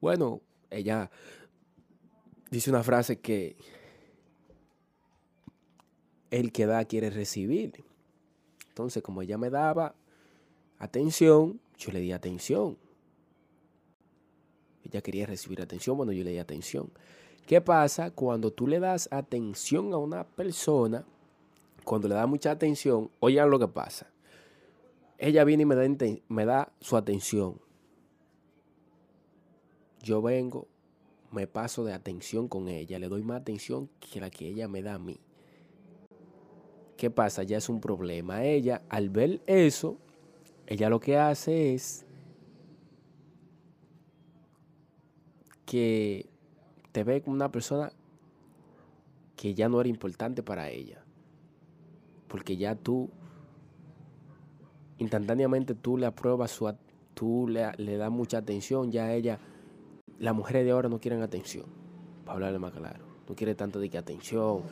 Bueno, ella dice una frase que el que da quiere recibir. Entonces, como ella me daba atención, yo le di atención. Ella quería recibir atención, bueno, yo le di atención. ¿Qué pasa cuando tú le das atención a una persona? Cuando le das mucha atención, oigan lo que pasa. Ella viene y me da, me da su atención. Yo vengo, me paso de atención con ella, le doy más atención que la que ella me da a mí. ¿Qué pasa? Ya es un problema. Ella, al ver eso, ella lo que hace es que te ve como una persona que ya no era importante para ella. Porque ya tú, instantáneamente tú le apruebas su, tú le, le das mucha atención, ya ella, las mujeres de ahora no quieren atención, para hablarle más claro. No quiere tanto de que atención,